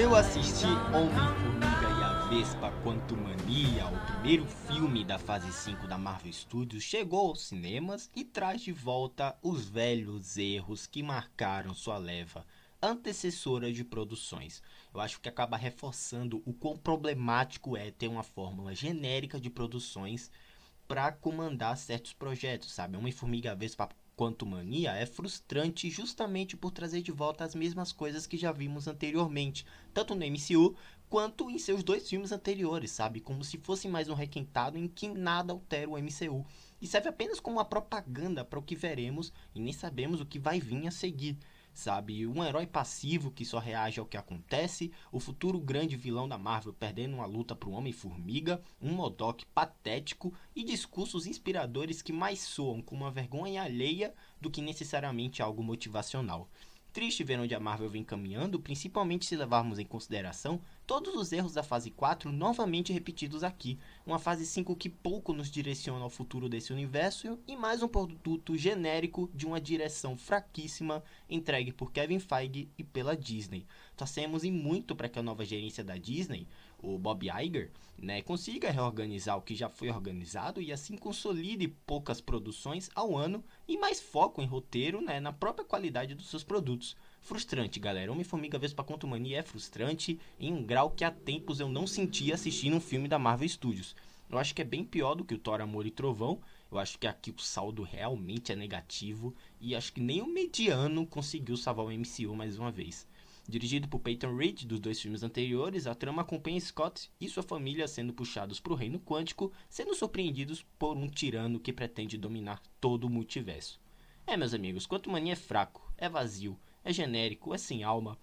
Eu assisti Homem-Formiga e a Vespa Quanto Mania, o primeiro filme da fase 5 da Marvel Studios, chegou aos cinemas e traz de volta os velhos erros que marcaram sua leva antecessora de produções. Eu acho que acaba reforçando o quão problemático é ter uma fórmula genérica de produções para comandar certos projetos, sabe? Homem-Formiga Vespa Quanto Mania é frustrante justamente por trazer de volta as mesmas coisas que já vimos anteriormente, tanto no MCU quanto em seus dois filmes anteriores, sabe? Como se fosse mais um requentado em que nada altera o MCU. E serve apenas como uma propaganda para o que veremos e nem sabemos o que vai vir a seguir sabe? Um herói passivo que só reage ao que acontece, o futuro grande vilão da Marvel perdendo uma luta para o Homem-Formiga, um Modok patético e discursos inspiradores que mais soam com uma vergonha alheia do que necessariamente algo motivacional. Triste ver onde a Marvel vem caminhando, principalmente se levarmos em consideração todos os erros da fase 4 novamente repetidos aqui. Uma fase 5 que pouco nos direciona ao futuro desse universo e mais um produto genérico de uma direção fraquíssima entregue por Kevin Feige e pela Disney. Torcemos e muito para que a nova gerência da Disney o Bob Iger, né, consiga reorganizar o que já foi organizado e assim consolide poucas produções ao ano e mais foco em roteiro né, na própria qualidade dos seus produtos. Frustrante, galera. Homem-Formiga Vespa Mania é frustrante em um grau que há tempos eu não sentia assistindo um filme da Marvel Studios. Eu acho que é bem pior do que o Thor Amor e Trovão. Eu acho que aqui o saldo realmente é negativo e acho que nem o mediano conseguiu salvar o MCU mais uma vez. Dirigido por Peyton Reed dos dois filmes anteriores, a trama acompanha Scott e sua família sendo puxados para o reino quântico, sendo surpreendidos por um tirano que pretende dominar todo o multiverso. É, meus amigos, Quanto Mania é fraco, é vazio, é genérico, é sem alma,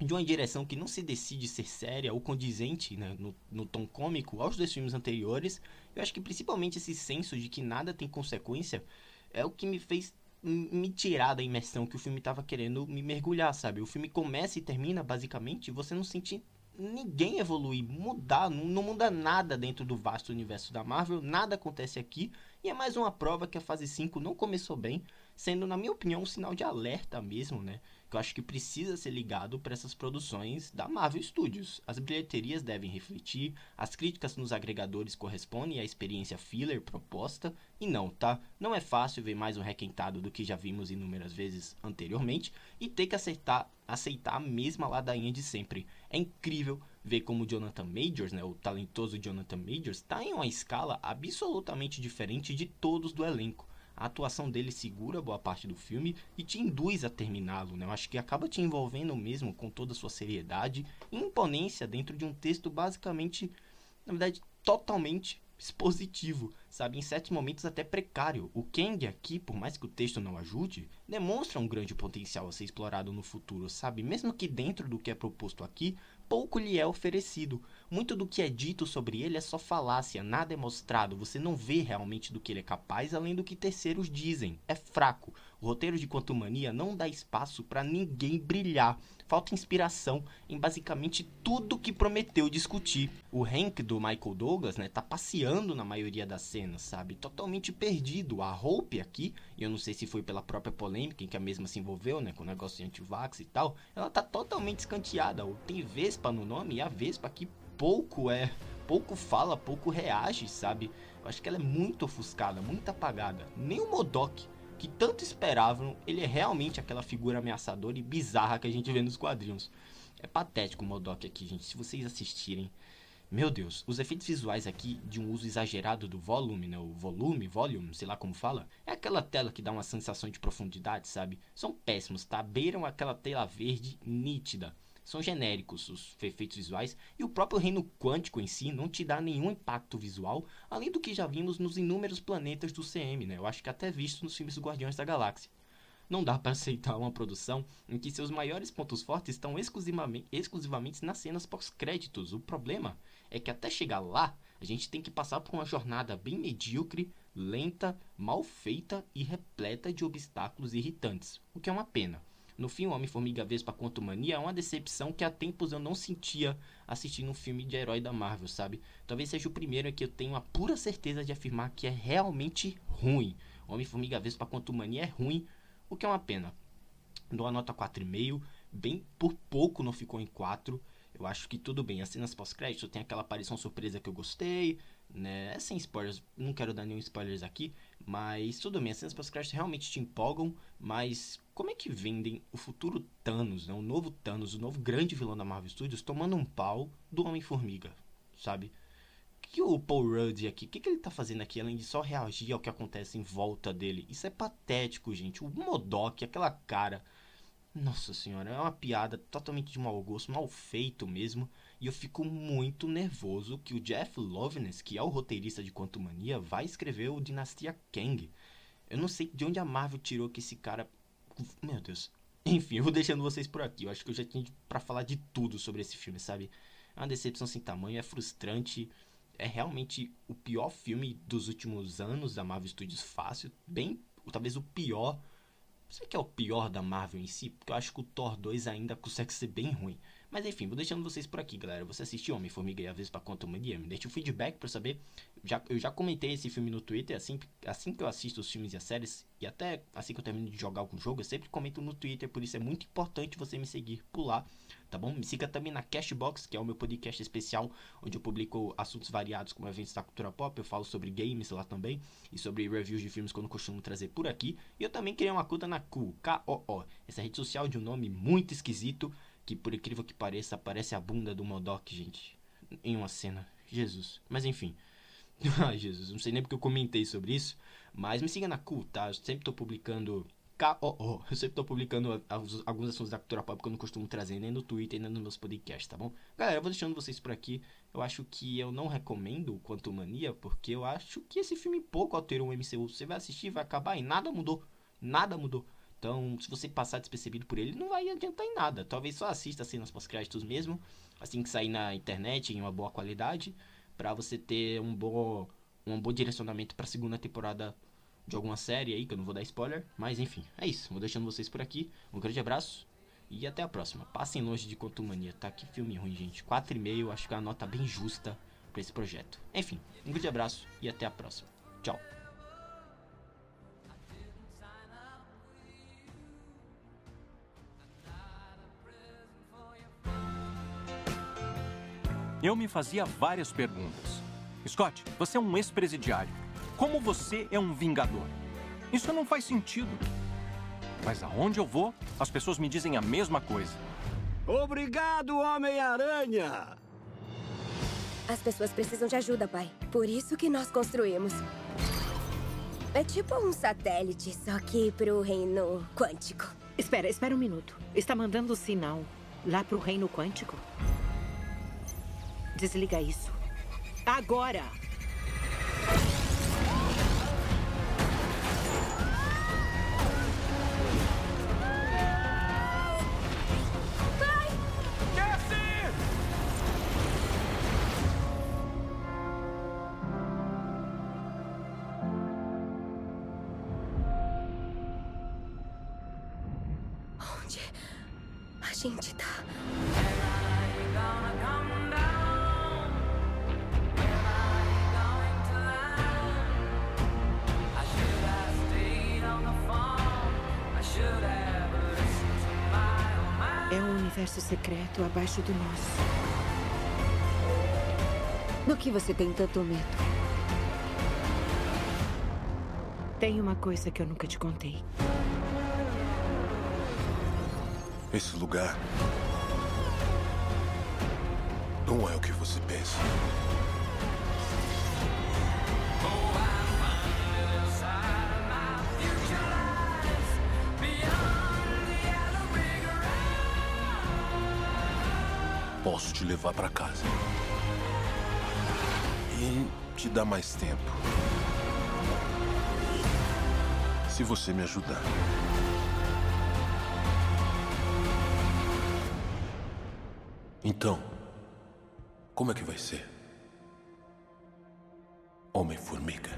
de uma direção que não se decide ser séria ou condizente né, no, no, tom cômico aos dois filmes anteriores, eu acho que principalmente esse senso de que nada tem consequência é o que me fez me tirar da imersão que o filme estava querendo me mergulhar, sabe? O filme começa e termina basicamente e você não sente ninguém evoluir, mudar, não, não, muda nada dentro do vasto universo da Marvel, nada acontece aqui, e é mais uma prova que a fase 5 não começou bem, sendo, na minha opinião, um sinal de alerta mesmo, né? Que eu acho que precisa ser ligado para essas produções da Marvel Studios. As bilheterias devem refletir, as críticas nos agregadores correspondem à experiência filler proposta, e não, tá? Não é fácil ver mais um requentado do que já vimos inúmeras vezes anteriormente e ter que aceitar, aceitar a mesma ladainha de sempre. É incrível ver como Jonathan Majors, né, o talentoso Jonathan Majors, está em uma escala absolutamente diferente de todos do elenco a atuação dele segura boa parte do filme e te induz a terminá-lo, né? Eu acho que acaba te envolvendo mesmo com toda a sua seriedade e imponência dentro de um texto basicamente, na verdade, totalmente expositivo, sabe? Em certos momentos até precário. O Kang aqui, por mais que o texto não ajude, demonstra um grande potencial a ser explorado no futuro, sabe? Mesmo que dentro do que é proposto aqui, pouco lhe é oferecido. Muito do que é dito sobre ele é só falácia, nada é mostrado, você não vê realmente do que ele é capaz além do que terceiros dizem. É fraco. O roteiro de Quantumania não dá espaço para ninguém brilhar. Falta inspiração em basicamente tudo que prometeu discutir. O Hank do Michael Douglas, né, tá passeando na maioria das cenas, sabe? Totalmente perdido. A Hope aqui, e eu não sei se foi pela própria polêmica em que a mesma se envolveu, né, com o negócio de antivax e tal, ela tá totalmente escanteada. Tem Vespa no nome e a Vespa aqui pouco é, pouco fala, pouco reage, sabe? Eu acho que ela é muito ofuscada, muito apagada. Nem o Modok, que tanto esperavam, ele é realmente aquela figura ameaçadora e bizarra que a gente vê nos quadrinhos. É patético o Modok aqui, gente. Se vocês assistirem, meu Deus, os efeitos visuais aqui de um uso exagerado do volume, né? O volume, volume, sei lá como fala, é aquela tela que dá uma sensação de profundidade, sabe? São péssimos, tá? Beiram aquela tela verde nítida são genéricos os efeitos visuais e o próprio reino quântico em si não te dá nenhum impacto visual, além do que já vimos nos inúmeros planetas do CM, né? Eu acho que até visto nos filmes Guardiões da Galáxia. Não dá para aceitar uma produção em que seus maiores pontos fortes estão exclusivamente, exclusivamente nas cenas pós-créditos. O problema é que até chegar lá, a gente tem que passar por uma jornada bem medíocre, lenta, mal feita e repleta de obstáculos irritantes, o que é uma pena. No fim, Homem-Formiga Vespa Quanto Mania é uma decepção que há tempos eu não sentia assistindo um filme de herói da Marvel, sabe? Talvez seja o primeiro que eu tenho a pura certeza de afirmar que é realmente ruim. Homem-Formiga Vespa Quanto Mania é ruim, o que é uma pena. Dou a nota 4,5, bem por pouco não ficou em 4. Eu acho que tudo bem. As cenas pós-crédito tem aquela aparição surpresa que eu gostei, né? É sem spoilers, não quero dar nenhum spoilers aqui, mas tudo bem. As cenas pós-crédito realmente te empolgam, mas como é que vendem o futuro Thanos, né? O novo Thanos, o novo grande vilão da Marvel Studios, tomando um pau do Homem-Formiga, sabe? Que o Paul Rudd aqui, o que, que ele tá fazendo aqui, além de só reagir ao que acontece em volta dele? Isso é patético, gente. O Modok, aquela cara nossa senhora, é uma piada totalmente de mau gosto, mal feito mesmo. E eu fico muito nervoso que o Jeff Loveness, que é o roteirista de Quanto Mania, vai escrever o Dinastia Kang. Eu não sei de onde a Marvel tirou que esse cara. Meu Deus. Enfim, eu vou deixando vocês por aqui. Eu acho que eu já tinha para falar de tudo sobre esse filme, sabe? É uma decepção sem tamanho, é frustrante. É realmente o pior filme dos últimos anos da Marvel Studios fácil. Bem, talvez o pior sei que é o pior da Marvel em si, porque eu acho que o Thor 2 ainda consegue ser bem ruim. Mas enfim, vou deixando vocês por aqui, galera. Você assistiu Homem-Formiga e a Vespa Quantum Mania? Me deixa o feedback pra saber. Já, eu já comentei esse filme no Twitter, assim, assim que eu assisto os filmes e as séries, e até assim que eu termino de jogar algum jogo, eu sempre comento no Twitter, por isso é muito importante você me seguir por lá tá bom? Me siga também na Cashbox, que é o meu podcast especial, onde eu publico assuntos variados como eventos da cultura pop, eu falo sobre games lá também, e sobre reviews de filmes que eu não costumo trazer por aqui. E eu também criei uma conta na K-O-O, essa rede social de um nome muito esquisito, que por incrível que pareça, parece a bunda do Modok, gente, em uma cena. Jesus. Mas enfim. Ai, Jesus, não sei nem porque eu comentei sobre isso, mas me siga na Ku, tá? Eu sempre tô publicando K-O-O. Eu sempre tô publicando alguns assuntos da cultura pop que eu não costumo trazer nem no Twitter, nem nos meus podcasts, tá bom? Galera, eu vou deixando vocês por aqui. Eu acho que eu não recomendo o Quanto Mania, porque eu acho que esse filme pouco alterou o MCU. Você vai assistir, vai acabar e nada mudou. Nada mudou. Então, se você passar despercebido por ele, não vai adiantar em nada. Talvez só assista cenas pós-créditos mesmo, assim que sair na internet em uma boa qualidade, para você ter um bom, um bom direcionamento para a segunda temporada de alguma série aí, que eu não vou dar spoiler. Mas enfim, é isso. Vou deixando vocês por aqui. Um grande abraço e até a próxima. Passem longe de Quantumania, tá? Que filme ruim, gente. 4,5, acho que é uma nota bem justa para esse projeto. Enfim, um grande abraço e até a próxima. Tchau. Eu me fazia várias perguntas. Scott, você é um ex-presidiário. Como você é um vingador? Isso não faz sentido. Mas aonde eu vou, as pessoas me dizem a mesma coisa. Obrigado, Homem-Aranha! As pessoas precisam de ajuda, pai. Por isso que nós construímos. É tipo um satélite, só que pro reino quântico. Espera, espera um minuto. Está mandando sinal lá pro reino quântico? Desliga isso. Agora! gente tá. Universo secreto abaixo do nosso. Do que você tem tanto medo? Tem uma coisa que eu nunca te contei. Esse lugar não é o que você pensa. Posso te levar para casa e te dar mais tempo. Se você me ajudar. Então, como é que vai ser? Homem-Formiga.